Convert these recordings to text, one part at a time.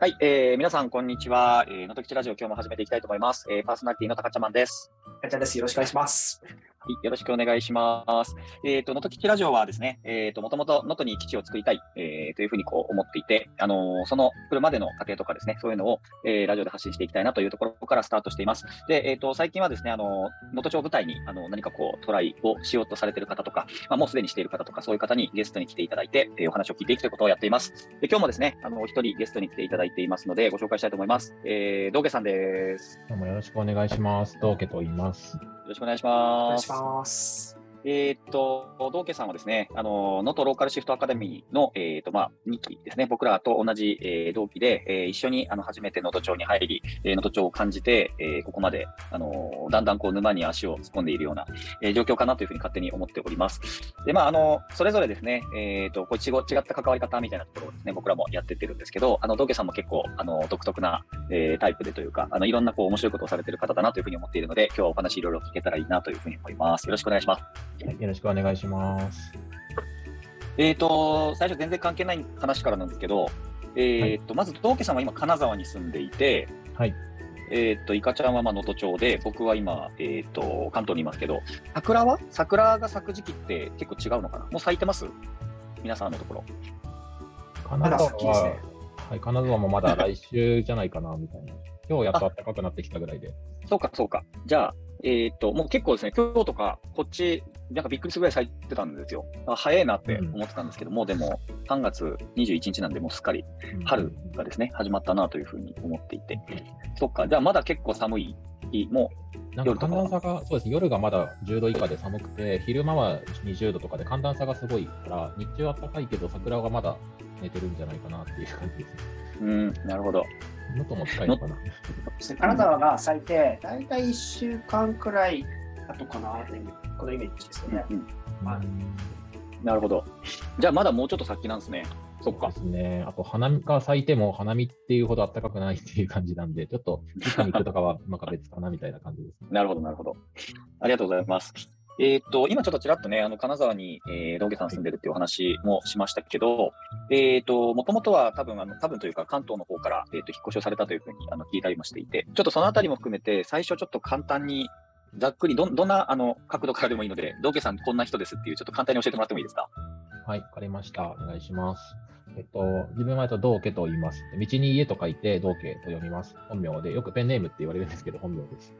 はい、えー、皆さん、こんにちは。えー、のときちラジオ、今日も始めていきたいと思います。えー、パーソナリティの高ちゃまんです。高ちゃんです。よろしくお願いします。はい、よろしくお願いします。えっ、ー、と、能登基地ラジオはですね、えっ、ー、と、もともと能登に基地を作りたい、えー、というふうにこう思っていて、あの、その来るまでの過程とかですね、そういうのを、え、ラジオで発信していきたいなというところからスタートしています。で、えっ、と、最近はですね、あの、能登町舞台に、あの、何かこう、トライをしようとされている方とか、まあ、もうすでにしている方とか、そういう方にゲストに来ていただいて、え、お話を聞いていくということをやっています。で、今日もですね、あの、お一人ゲストに来ていただいていますので、ご紹介したいと思います。えー、道家さんです。どうもよろしくお願いします。道家と言います。よろしくお願いします。お願いします。えー、っと、道家さんはですね、あの、能登ローカルシフトアカデミーの、えー、っと、まあ、2期ですね、僕らと同じ、えー、同期で、えー、一緒に、あの、初めて能登町に入り、えー、能登町を感じて、えー、ここまで、あの、だんだんこう、沼に足を突っ込んでいるような、えー、状況かなというふうに勝手に思っております。で、まあ、あの、それぞれですね、えー、っと、こう、違った関わり方みたいなところをですね、僕らもやってってるんですけど、あの、道家さんも結構、あの、独特な、えー、タイプでというか、あの、いろんな、こう、面白いことをされてる方だなというふうに思っているので、今日はお話いろいろ聞けたらいいなというふうに思います。よろしくお願いします。よろしくお願いします。えっ、ー、と、最初全然関係ない話からなんですけど、えっ、ー、と、はい、まず、道家さんは今、金沢に住んでいて、はい。えっ、と、いかちゃんはまあ能登町で、僕は今、えっ、と、関東にいますけど、桜は？桜が咲く時期って結構違うのかな？もう咲いてます？皆さんのところ。金沢は、ね、はい、金沢もまだ来週じゃないかな、みたいな。今日やっと暖かくなってきたぐらいで。そうか、そうか。じゃあ、えっ、と、もう結構ですね、今日とか、こっち、なんかびっくりするぐらい咲いてたんですよ。早いなって思ってたんですけども、うん、でも3月21日なんで、もうすっかり春がですね、始まったなというふうに思っていて、そっか、じゃあまだ結構寒い日も夜寒暖差が、そうです、夜がまだ10度以下で寒くて、昼間は20度とかで寒暖差がすごいから、日中は暖かいけど、桜がまだ寝てるんじゃないかなっていう感じですね。うん、なるほど。もっとも近いのかな。金沢が咲いて、大体1週間くらい後かな、このイメージですよね。うんなるほど。じゃあ、まだもうちょっと先なんですね。そっか。ですね。あと、花見が咲いても、花見っていうほど暖かくないっていう感じなんで、ちょっと、ピカニックとかは、なんか別かなみたいな感じです、ね。なるほど、なるほど。ありがとうございます。えっ、と、今ちょっとちらっとね、あの、金沢に、えー、道家さん住んでるっていうお話もしましたけど、えっ、と、もともとは多分、あの、多分というか関東の方から、えっ、と、引っ越しをされたというふうに、あの、聞いたりもしていて、ちょっとそのあたりも含めて、最初ちょっと簡単に、ざっくりど、どんな、あの、角度からでもいいので、道家さんこんな人ですっていう、ちょっと簡単に教えてもらってもいいですか？はい、わかりました。お願いします。えっと、自分はと道家と言います。道に家と書いて道家と読みます。本名で、よくペンネームって言われるんですけど、本名です。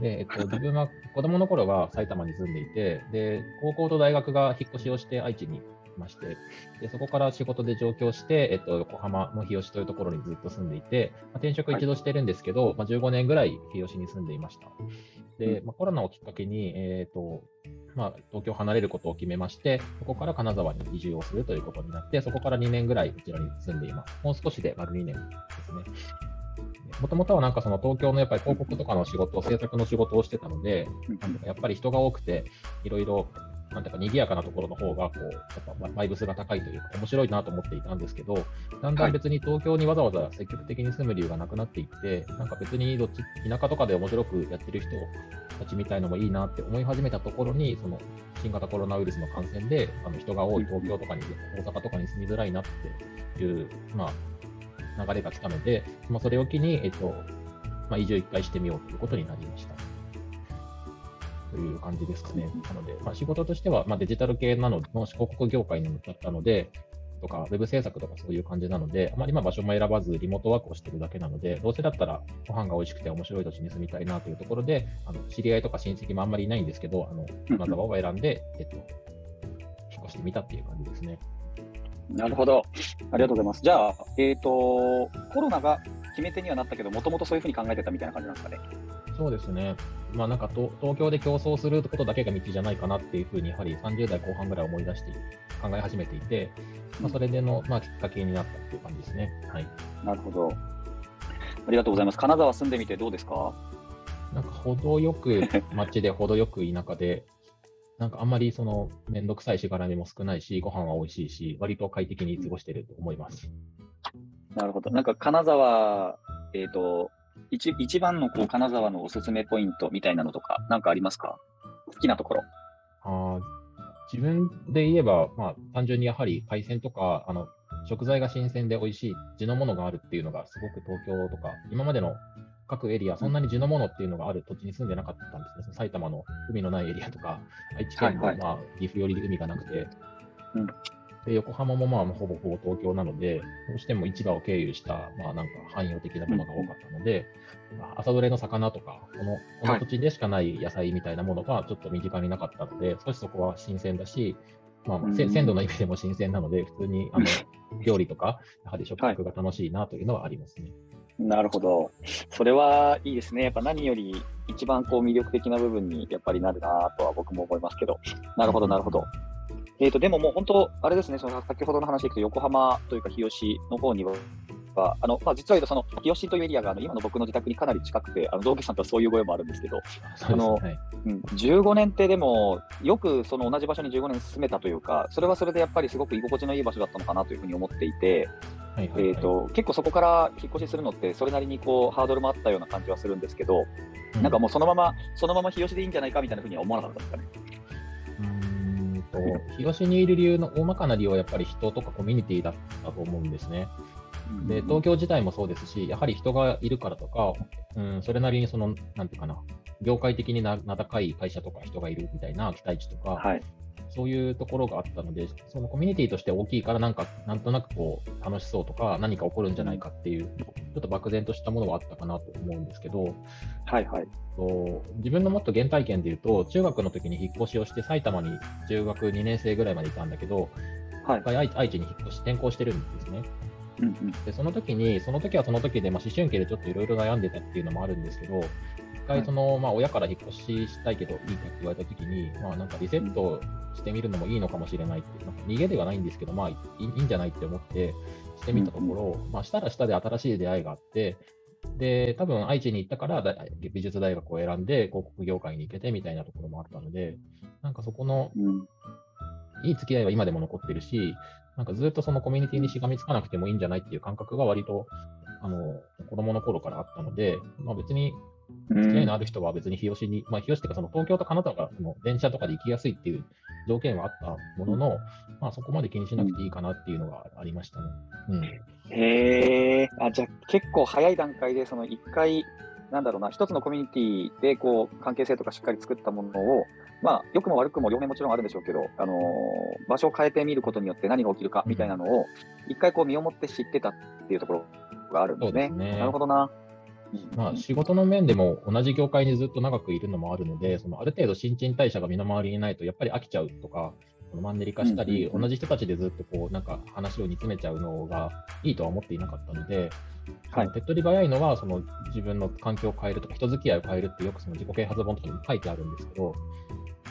で、えっと、自分は子供の頃は埼玉に住んでいて、で、高校と大学が引っ越しをして愛知にいまして、でそこから仕事で上京して、えっと、横浜の日吉というところにずっと住んでいて、まあ、転職一度してるんですけど、はい、まあ、15年ぐらい日吉に住んでいました。で、まあ、コロナをきっかけに、えっ、と、まあ、東京を離れることを決めまして、そこから金沢に移住をするということになって、そこから2年ぐらいこちらに住んでいます。もう少しで丸2年ですね。もともとはなんかその東京のやっぱり広告とかの仕事、制作の仕事をしてたので、やっぱり人が多くて、いろいろ、なんていうか賑やかなところの方が、こう、やっぱバイブスが高いというか、面白いなと思っていたんですけど、だんだん別に東京にわざわざ積極的に住む理由がなくなっていって、なんか別にどっち、田舎とかで面白くやってる人たちみたいのもいいなって思い始めたところに、その新型コロナウイルスの感染で、あの人が多い東京とかに、大阪とかに住みづらいなっていう、まあ、流れが来たので、まあ、それを機に、えっと、まあ、移住一回してみようということになりました。という感じですかね。なので、まあ、仕事としては、まあ、デジタル系なのの広告業界に向かったので、とか、ウェブ制作とかそういう感じなので、あまりま場所も選ばず、リモートワークをしてるだけなので、どうせだったらご飯が美味しくて面白い土地に住みたいなというところで、あの知り合いとか親戚もあんまりいないんですけど、あの金沢を選んで、えっと、引っ越してみたっていう感じですね。なるほど。ありがとうございます。じゃあ、えっ、ー、と、コロナが決め手にはなったけど、もともとそういうふうに考えてたみたいな感じなんですかね。そうですね。まあなんか東京で競争することだけが道じゃないかなっていうふうに、やはり30代後半ぐらい思い出して考え始めていて、まあ、それでの、まあ、きっかけになったっていう感じですね。はい。なるほど。ありがとうございます。金沢住んでみてどうですか？なんか程よく街で程よく田舎で、なんかあんまりそのめんどくさいしがらみも少ないし、ご飯は美味しいし、割と快適に過ごしてると思います。なるほど。なんか金沢、えっ、ー、と、一一番のこう金沢のおすすめポイントみたいなのとか、なんかありますか？好きなところ。あ自分で言えば、まあ、単純にやはり海鮮とか、あの、食材が新鮮で美味しい地のものがあるっていうのがすごく東京とか、今までの各エリア、そんなに地のものっていうのがある土地に住んでなかったんですね。埼玉の海のないエリアとか、愛知県の、はいはい。まあ、岐阜寄りで海がなくて、うん。で横浜もまあほぼほぼ東京なので、どうしても市場を経由した、まあなんか汎用的なものが多かったので、まあ朝どれの魚とか、このこの土地でしかない野菜みたいなものがちょっと身近になかったので、少しそこは新鮮だし、まあ、せうん。鮮度の意味でも新鮮なので、普通にあの 料理とか、やはり食卓が楽しいなというのはありますね。なるほど。それはいいですね。やっぱ何より一番こう魅力的な部分にやっぱりなるなとは僕も思いますけど。なるほど、なるほど。えっ、と、でももう本当、あれですね、その先ほどの話でいくと、横浜というか日吉の方には、あのまあ、実は言うと、その日吉というエリアがあの今の僕の自宅にかなり近くて、あの同期さんとはそういうご縁もあるんですけど、そうですねはいうん、15年ってでも、よくその同じ場所に15年住めたというか、それはそれでやっぱりすごく居心地のいい場所だったのかなというふうに思っていて、はいはいはいえー、と結構そこから引っ越しするのって、それなりにこうハードルもあったような感じはするんですけど、うんなんかもうそのまま、そのまま日吉でいいんじゃないかみたいなふうには思わなかったんですかね。うーんと、日吉にいる理由の大まかな理由はやっぱり人とかコミュニティだったと思うんですね。で、東京自体もそうですし、やはり人がいるからとか、うん、それなりにその、なんていうかな、業界的にな名高い会社とか人がいるみたいな期待値とか、はい、そういうところがあったので、そのコミュニティとして大きいから、なんか、なんとなくこう、楽しそうとか、何か起こるんじゃないかっていう、ちょっと漠然としたものはあったかなと思うんですけど、はい、はい。と自分のもっと原体験で言うと、中学の時に引っ越しをして、埼玉に中学2年生ぐらいまでいたんだけど、はい愛知に引っ越し、転校してるんですね。うんうん。で、その時に、その時はその時で、まあ、思春期でちょっといろいろ悩んでたっていうのもあるんですけど、一回その、まあ、親から引っ越ししたいけどいいかって言われた時に、まあ、なんかリセットしてみるのもいいのかもしれないって、なんか逃げではないんですけど、まあいい、いいんじゃないって思ってしてみたところ、まあ、したらしたで新しい出会いがあって、で、多分愛知に行ったからだ美術大学を選んで広告業界に行けてみたいなところもあったので、なんかそこのうん。いい付き合いは今でも残ってるし、なんかずっとそのコミュニティにしがみつかなくてもいいんじゃないっていう感覚が割と、あの、子供の頃からあったので、まあ別にうん付き合いのある人は別に日吉に、まあ日吉っていうかその東京と金沢がその電車とかで行きやすいっていう条件はあったものの、まあそこまで気にしなくていいかなっていうのがありましたね。うん。へえ、あじゃあ結構早い段階で、その一回、なんだろうな、一つのコミュニティでこう関係性とかしっかり作ったものを、まあ、良くも悪くも両面もちろんあるんでしょうけど、あのー場所を変えてみることによって何が起きるかみたいなのを、一回こう身をもって知ってたっていうところがあるんですね。すねなるほどな。まあ仕事の面でも同じ業界にずっと長くいるのもあるので、そのある程度新陳代謝が身の回りにないとやっぱり飽きちゃうとか、マンネリ化したり、同じ人たちでずっとこうなんか話を煮詰めちゃうのがいいとは思っていなかったので、はい。手っ取り早いのはその自分の環境を変えるとか人付き合いを変えるってよくその自己啓発本とかにも書いてあるんですけど、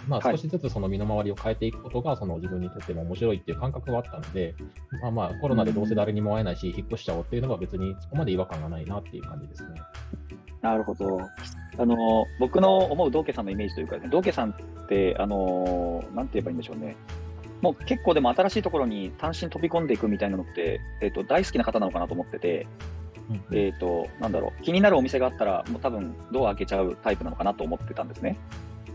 まあ、はい少しずつその身の回りを変えていくことがその自分にとっても面白いっていう感覚があったので、まあまあコロナでどうせ誰にも会えないし、引っ越しちゃおうっていうのは別にそこまで違和感がないなっていう感じですね。なるほど。あのー僕の思う道家さんのイメージというか、ね、道家さんって、あのーなんて言えばいいんでしょうね。もう結構でも新しいところに単身飛び込んでいくみたいなのって、えっと大好きな方なのかなと思ってて、うんえっ、と、なんだろう、気になるお店があったら、もう多分ドア開けちゃうタイプなのかなと思ってたんですね。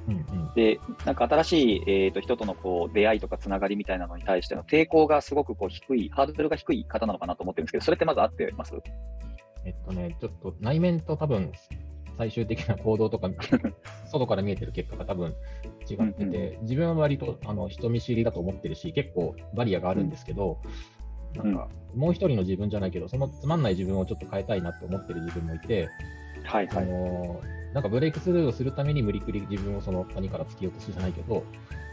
うんうん。で、なんか新しい、えー、と人とのこう出会いとかつながりみたいなのに対しての抵抗がすごくこう低い、ハードルが低い方なのかなと思ってるんですけど、それってまず合ってます？えっとね、ちょっと内面と多分最終的な行動とか、外から見えてる結果が多分違ってて、自分は割とあの人見知りだと思ってるし、結構バリアがあるんですけど、なんかもう一人の自分じゃないけど、そのつまんない自分をちょっと変えたいなって思ってる自分もいて、あはいはい。のなんかブレイクスルーをするために無理くり自分をその谷から突き落としじゃないけど、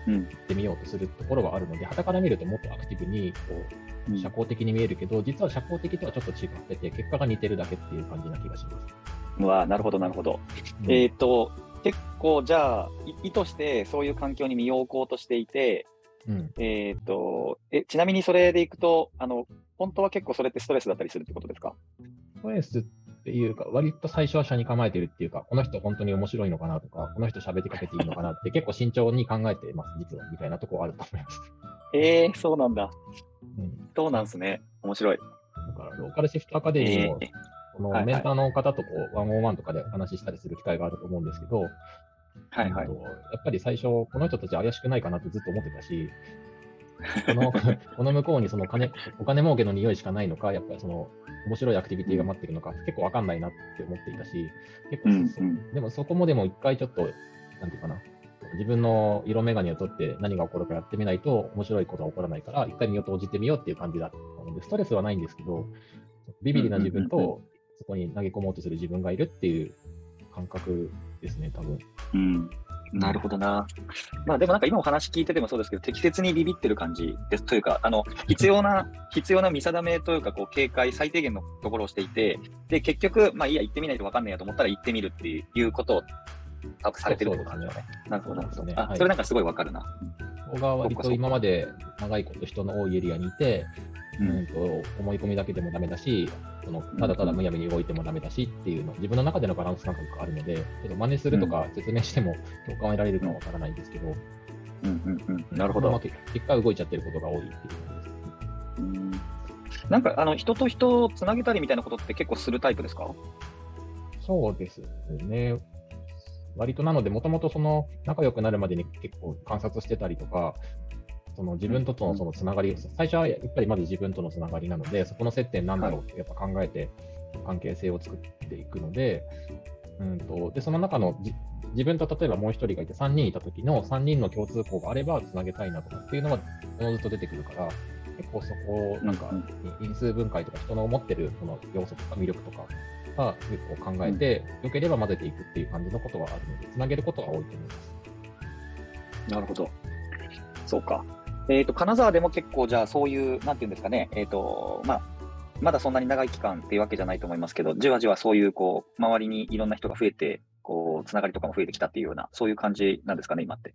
うん。行ってみようとするところはあるので、傍から見るともっとアクティブにこう社交的に見えるけど、実は社交的とはちょっと違ってて、結果が似てるだけっていう感じな気がします。うわなるほどなるほど。うん。えっ、と、結構じゃあ、い意図してそういう環境に身を置こうとしていて、うん、えっ、とえ、ちなみにそれでいくと、あの、本当は結構それってストレスだったりするってことですか？ストレスっていうか、割と最初は車に構えてるっていうか、この人本当に面白いのかなとか、この人喋ってかけていいのかなって 結構慎重に考えてます、実は、みたいなところあると思います。えー、そうなんだ。うん、そうなんですね。面白い。だから、ローカルシフトアカデミーも、えーこのメンターの方とこう、ワンオンワンとかでお話ししたりする機会があると思うんですけど、はいはいやっぱり最初、この人たち怪しくないかなってずっと思ってたし、この この向こうにその金お金儲けの匂いしかないのか、やっぱりその面白いアクティビティが待ってるのか、結構わかんないなって思っていたし、結構、うんうんでもそこもでも一回ちょっと、なんていうかな、自分の色眼鏡を取って何が起こるかやってみないと面白いことは起こらないから、一回身を投じてみようっていう感じだったので、ストレスはないんですけど、ビビリな自分とそこに投げ込もうとする自分がいるっていう感覚ですね、多分。うん。なるほどな。まあでもなんか今お話聞いててもそうですけど、適切にビビってる感じです。というか、あの、必要な、必要な見定めというか、こう、警戒、最低限のところをしていて、で、結局、まあいいや、行ってみないと分かんないやと思ったら行ってみるっていうことを、多分されてるってことなんですよね。なるほど、なるほど。あ、はいそれなんかすごい分かるな。ここが割と今まで長いこと人の多いエリアにいて、ううんん、と思い込みだけでもダメだし、そのただただむやみに動いてもダメだしっていうの、自分の中でのバランス感覚があるので、ちょっと真似するとか説明しても共感を得られるかはわからないんですけど、うんうんうん。なるほど。まあ結結果動いちゃってることが多いっていう感じです。うんなんか、あの、人と人をつなげたりみたいなことって結構するタイプですか？そうですね。割となので、もともとその仲良くなるまでに結構観察してたりとか、その自分とのそのつながり、最初はやっぱりまず自分とのつながりなので、そこの接点なんだろうってやっぱ考えて関係性を作っていくので、うんとでその中のじ自分と例えばもう一人がいて3人いた時の3人の共通項があればつなげたいなとかっていうのはおのずと出てくるから、結構そこをなんかうん因数分解とか人の持ってるその要素とか魅力とかが結構考えて、良ければ混ぜていくっていう感じのことはあるので、つなげることは多いと思います。なるほど。そうか。えっ、と、金沢でも結構、じゃあ、そういう、なんていうんですかね、えっ、と、まあ、まだそんなに長い期間っていうわけじゃないと思いますけど、じわじわそういう、こう、周りにいろんな人が増えて、こう、つながりとかも増えてきたっていうような、そういう感じなんですかね、今って。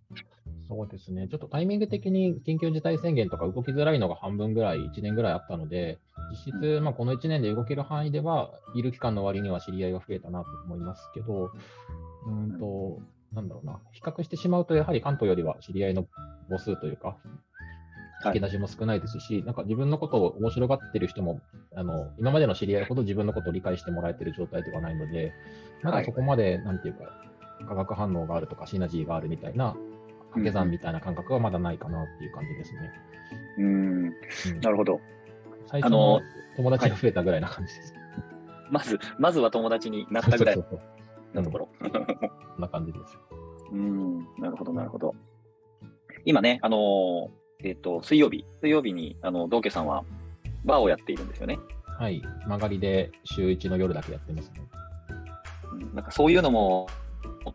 そうですね、ちょっとタイミング的に緊急事態宣言とか動きづらいのが半分ぐらい、1年ぐらいあったので、実質、まあ、この1年で動ける範囲では、いる期間の割には知り合いが増えたなと思いますけど、うーんと、なんだろうな、比較してしまうと、やはり関東よりは知り合いの母数というか、はい引き出しも少ないですし、なんか自分のことを面白がってる人も、あの今までの知り合いほど自分のことを理解してもらえてる状態ではないので、まだそこまで、なんていうか、化学反応があるとか、シナジーがあるみたいな、掛け算みたいな感覚はまだないかなっていう感じですね。うーん、うんなるほど。最初の友達が増えたぐらいな感じです。まず、まずは友達になったぐらいところ。そうそんな感じです。うん、なるほど、なるほど。今ね、あのーえっ、と、水曜日、水曜日に、あの、道家さんは、バーをやっているんですよね。はい。曲がりで週1の夜だけやってますね。うんなんかそういうのも、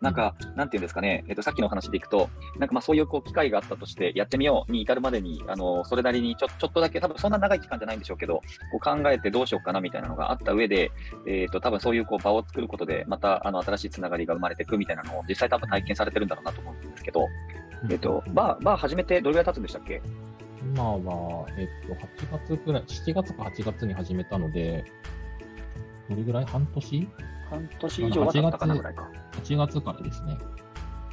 なんか、なんていうんですかね、えっと、さっきの話でいくと、なんかまあそういうこう機会があったとして、やってみように至るまでに、あの、それなりにちょちょっとだけ、多分そんな長い期間じゃないんでしょうけど、こう考えてどうしようかなみたいなのがあった上で、えっと、多分そういうこう場を作ることで、また、あの、新しいつながりが生まれていくみたいなのを、実際多分体験されてるんだろうなと思うんですけど、えっと、バー、バー始めてどれぐらい経つんでしたっけ？今は、えっと、8月くらい、7月か8月に始めたので、どれぐらい？半年？半年以上は経ったかなぐらいか。?8 月からですね。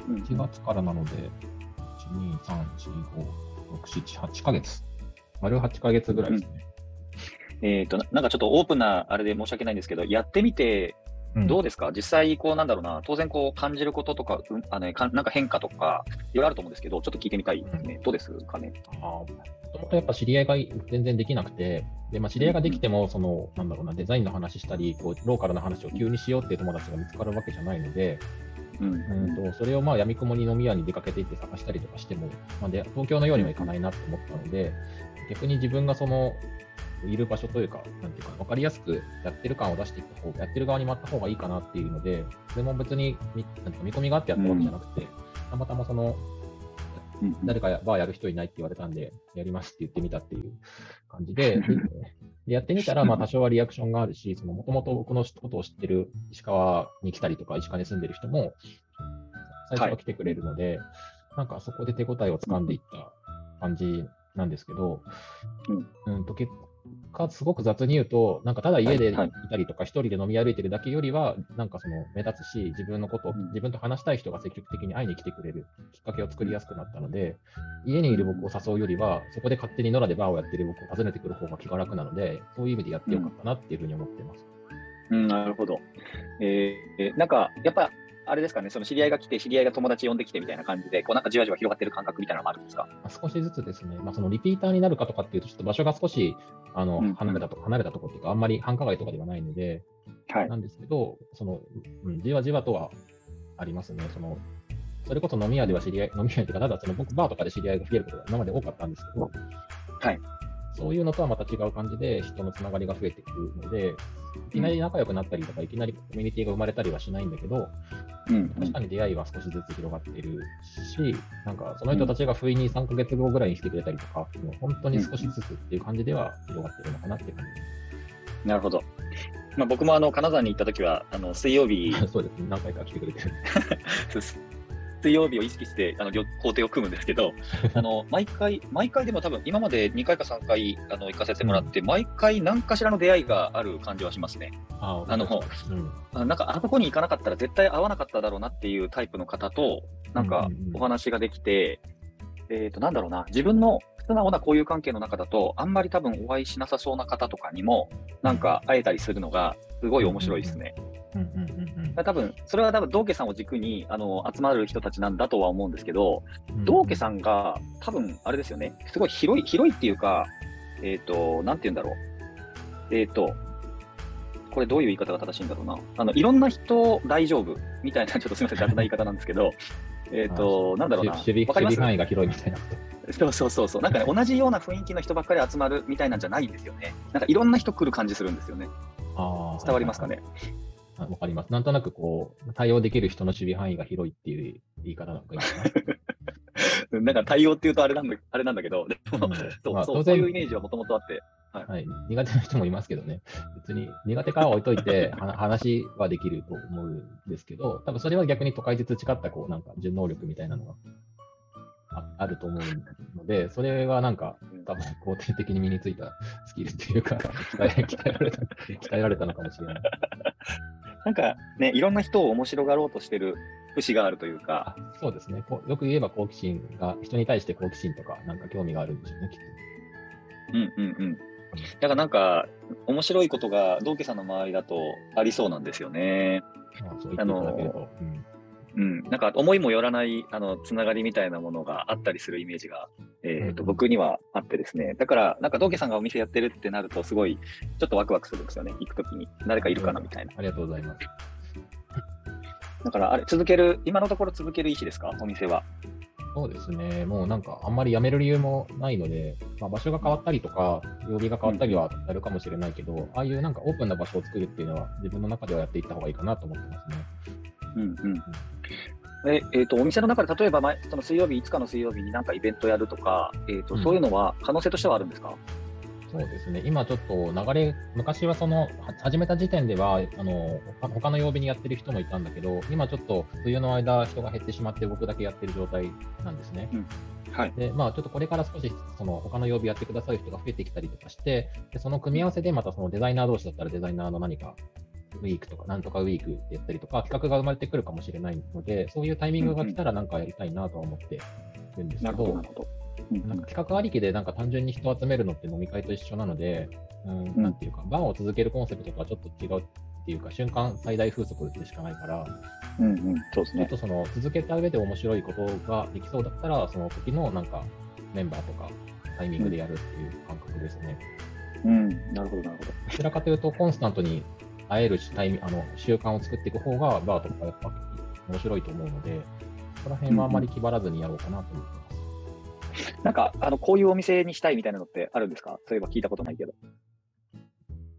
うん1月からなので、1、2、3、4、5、6、7、8ヶ月。丸8ヶ月ぐらいですね。えっと、ななんかちょっとオープンなあれで申し訳ないんですけど、やってみて、うんどうですか、実際、こうなんだろうな、当然こう感じることとか、うんあのねかなんか変化とか、いろいろあると思うんですけど、ちょっと聞いてみたいですね。どうですかね？もともとやっぱ知り合いが全然できなくて、でまあ、知り合いができても、その、なんだろうな、デザインの話したり、こうローカルな話を急にしようっていう友達が見つかるわけじゃないので、うん。うんとそれをまあ闇雲に飲み屋に出かけていって探したりとかしても、まあ、で東京のようにはいかないなと思ったので、逆に自分がそのいる場所というか、なんていうか、分かりやすくやってる感を出していった方、やってる側に回った方がいいかなっていうので、それも別に見なんか見込みがあってやったわけじゃなくて、たまたまその誰かやバーやる人いないって言われたんで、やりますって言ってみたっていう感じで、でやってみたら、まあ多少はリアクションがあるし、もともと僕のことを知ってる石川に来たりとか、石川に住んでる人も、最初は来てくれるので、なんかそこで手応えをつかんでいった感じなんですけど、うん、と結果、すごく雑に言うと、なんかただ家でいはいたりとか、一人で飲み歩いてるだけよりは、なんかその目立つし、自分のこと自分と話したい人が積極的に会いに来てくれるきっかけを作りやすくなったので、家にいる僕を誘うよりは、そこで勝手に野良でバーをやってる僕を訪ねてくる方が気が楽なので、そういう意味でやってよかったなっていうふうに思ってます。うん、なるほど。えー、なんか、やっぱ、あれですかね、その知り合いが来て、知り合いが友達呼んできてみたいな感じで、こうなんかじわじわ広がってる感覚みたいなのがあるんですか？まあ少しずつですね、まあ、そのリピーターになるかとかっていうと、ちょっと場所が少しあの離れたと、離れたところっていうか、あんまり繁華街とかではないので、はい。なんですけど、その、うん、じわじわとはありますね。そのそれこそ飲み屋では知り合い、飲み屋っていうか、ただその僕、バーとかで知り合いが増えることが今まで多かったんですけど、はい。そういうのとはまた違う感じで、人のつながりが増えてくるので、いきなり仲良くなったりとか、いきなりコミュニティが生まれたりはしないんだけど、うん確かに出会いは少しずつ広がっているし、なんかその人たちが不意に3ヶ月後ぐらいに来てくれたりとか、もう本当に少しずつっていう感じでは広がっているのかなっていう感なるほど。まあ、僕もあの金沢に行った時は、あの水曜日じ、そうですね、何回か来てくれてる。水曜日を意識してあの旅工程を組むんですけど、あの毎回、毎回でも多分今まで2回か3回あの行かせてもらって、毎回何かしらの出会いがある感じはしますね。ああのうん、あなんかあそこに行かなかったら絶対会わなかっただろうなっていうタイプの方と、なんかうんうんうん。お話ができて、えっ、と、なんだろうな、自分の素直な交友関係の中だと、あんまり多分お会いしなさそうな方とかにも、なんか会えたりするのが、すごい面白いですね。うんうんうんうん多分それは多分道家さんを軸にあの集まる人たちなんだとは思うんですけど、うん道家さんが多分あれですよね、すごい広い広いっていうか、えっ、と、なんて言うんだろう。えっ、と、これどういう言い方が正しいんだろうな。あのいろんな人大丈夫みたいな、ちょっとすみません、雑な言い方なんですけど、えっと、なんだろうな。守備範囲が広いみたいな。そうそうそうそう。なんかね、同じような雰囲気の人ばっかり集まるみたいなんじゃないんですよね。なんかいろんな人来る感じするんですよね。あー伝わりますかね？あわかります。なんとなくこう、対応できる人の守備範囲が広いっていう言い方なんかいいかなんか対応っていうとあれなんだあれなんだけど、でもうまあ当そうそういう然イメージはもともとあって。はい、苦手な人もいますけどね、別に苦手からは置いといて、は話はできると思うんですけど、多分それは逆に都会で培ったこうなんか順能力みたいなのがああると思うので、それはなんか多分肯定的に身についたスキルっていうか、鍛え鍛えられた 鍛えられたのかもしれない。なんかね、いろんな人を面白がろうとしてる節があるというか、そうですね、よく言えば好奇心が、人に対して好奇心とか、なんか興味があるんでしょうね、きっと。うんうんうん。だからなんか、面白いことが道家さんの周りだとありそうなんですよね。まあ、そう言っていただけると。うんうん、なんか思いもよらないあのつながりみたいなものがあったりするイメージが、えーとうん僕にはあってですね、だから、なんか道家さんがお店やってるってなると、すごいちょっとワクワクするんですよね、行くときに。誰かいるかなみたいな。ありがとうございます。だから、あれ、続ける、今のところ続ける意思ですか、お店は。そうですね、もうなんかあんまり辞める理由もないので、まあ、場所が変わったりとか、曜日が変わったりはやるかもしれないけど、ああいうなんかオープンな場所を作るっていうのは、自分の中ではやっていった方がいいかなと思ってますね。うんうん。ええーとお店の中で例えば毎その水曜日、いつかの水曜日になんかイベントやるとか、えーとうんそういうのは可能性としてはあるんですか、そうですね、今ちょっと流れ、昔はそのは始めた時点ではあの他他の曜日にやってる人もいたんだけど、今ちょっと冬の間、人が減ってしまって、僕だけやってる状態なんですね。はい。で、まあ、ちょっとこれから少し、その、他の曜日やってくださる人が増えてきたりとかして、でその組み合わせでまたそのデザイナー同士だったらデザイナーの何か、ウィークとか、なんとかウィークってやったりとか、企画が生まれてくるかもしれないので、そういうタイミングが来たらなんかやりたいなとは思ってるんですけど企画ありきでなんか単純に人を集めるのって飲み会と一緒なので、うん、なんていうか、バーを続けるコンセプトとはちょっと違うっていうか、瞬間最大風速でしかないから、うんうん、そうですね。ちょっとその続けた上で面白いことができそうだったら、その時のなんかメンバーとかタイミングでやるっていう感覚ですね。うん、なるほど、なるほど。どちらかというと、コンスタントに会えるタイミあの習慣を作っていく方が、バーとかやっぱ面白いと思うので、そこら辺はあまり気張らずにやろうかなと思ってます。なんか、あの、こういうお店にしたいみたいなのってあるんですか？そういえば聞いたことないけど。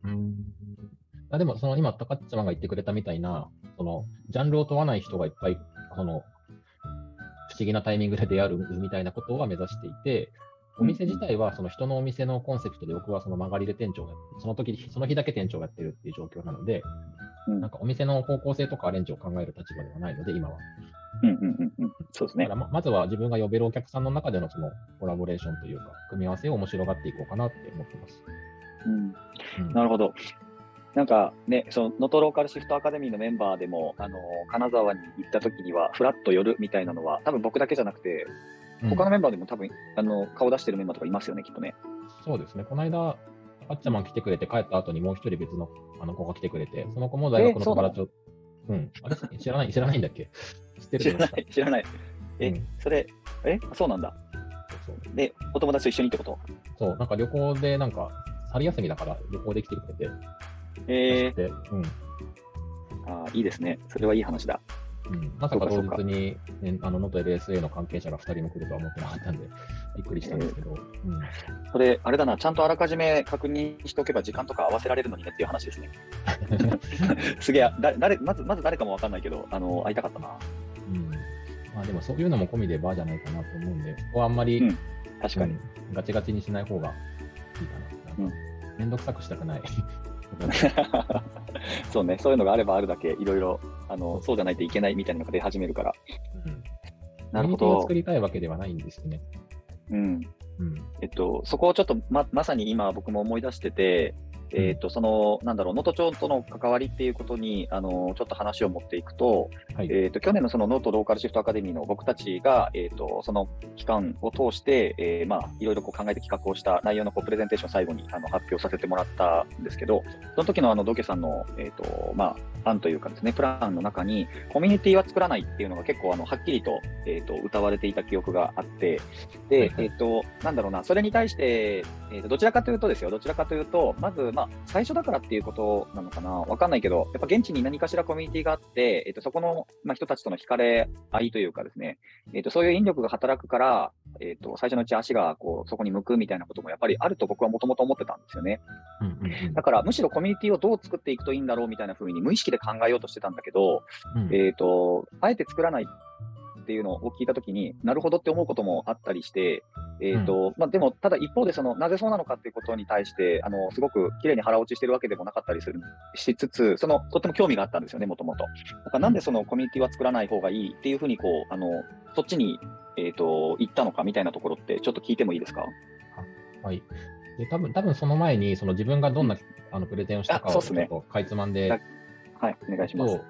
うんあでも、その今、高っちゃまが言ってくれたみたいな、そのジャンルを問わない人がいっぱい、その不思議なタイミングで出会うみたいなことは目指していて、お店自体はその人のお店のコンセプトで僕はその曲がりで店長をやって、その時その日だけ店長をやってるっていう状況なので、うんなんかお店の方向性とかアレンジを考える立場ではないので、今は。うんうんうんうん。そうですねだか。らままずは自分が呼べるお客さんの中でのそのコラボレーションというか、組み合わせを面白がっていこうかなって思ってます。うんうんなるほど。なんかね、その能登ローカルシフトアカデミーのメンバーでも、あの金沢に行った時には、フラッと寄るみたいなのは、多分僕だけじゃなくて、うん他のメンバーでも多分、あの顔出してるメンバーとかいますよね、きっとね。そうですね、この間、高っちゃま来てくれて、帰った後にもう一人別のあの子が来てくれて、その子も大学の友達をうん。あれ？知らない、知らないんだっけ？知ってる知らない、知らない。え、うんそれ、え、そうなんだ。そうそうで、お友達と一緒にってこと？そう、なんか旅行で、なんか、春休みだから旅行で来てくれて、えー、で、うん。あーいいですね。それはいい話だ。うん、まさか当日に、ね、あの、元 LSA の関係者が2人も来るとは思ってなかったんで、びっくりしたんですけど、うん。それ、あれだな、ちゃんとあらかじめ確認しておけば時間とか合わせられるのにねっていう話ですね。すげえ、だ誰まずまず誰かもわかんないけど、あの会いたかったな。うん。まあでもそういうのも込みでバーじゃないかなと思うんで、そこはあんまり、うん確かに。うんガチガチにしない方がいいかな。なんかめんどくさくしたくない。そうね、そういうのがあればあるだけ、いろいろ、あの、そうじゃないといけないみたいなのが出始めるから。うんなるほど作。りたいわけではないんですよね。うん。うん。えっと、そこをちょっとままさに今僕も思い出してて、えっと、その、なんだろう、能登町との関わりっていうことに、あの、ちょっと話を持っていくと、はい。えっと、去年のそのノートローカルシフトアカデミーの僕たちが、えっと、その期間を通して、えーまあ、いろいろこう考えて企画をした内容のこうプレゼンテーションを最後にあの発表させてもらったんですけど、その時のあの、ドケさんの、えっと、まあ、案というかですね、プランの中に、コミュニティは作らないっていうのが結構、あの、はっきりと、えっと、歌われていた記憶があって、で、えっと、なんだろうな、それに対して、えっと、どちらかというとですよ、どちらかというと、まず、まあ、最初だからっていうことなのかな、わかんないけど、やっぱ現地に何かしらコミュニティがあって、えっと、そこの、まあ、人たちとの惹かれ合いというかですね、えっと、そういう引力が働くから、えっと、最初のうち足が、こう、そこに向くみたいなこともやっぱりあると僕はもともと思ってたんですよね。だから、むしろコミュニティをどう作っていくといいんだろうみたいな風に無意識で考えようとしてたんだけど、うん。えっ、と、あえて作らないっていうのを聞いたときになるほどって思うこともあったりして、えっ、と、まあ、でも、ただ一方で、その、なぜそうなのかっていうことに対して、あの、すごく綺麗に腹落ちしてるわけでもなかったりする、しつつ、その、とっても興味があったんですよね、もともと。だから、なんでそのコミュニティは作らない方がいいっていうふうに、こう、あの、そっちに、えっ、と、行ったのかみたいなところって、ちょっと聞いてもいいですか？はい。で、多分多分その前に、その自分がどんなあのプレゼンをしたかをちょっとかいつまんではい、お願いします。と、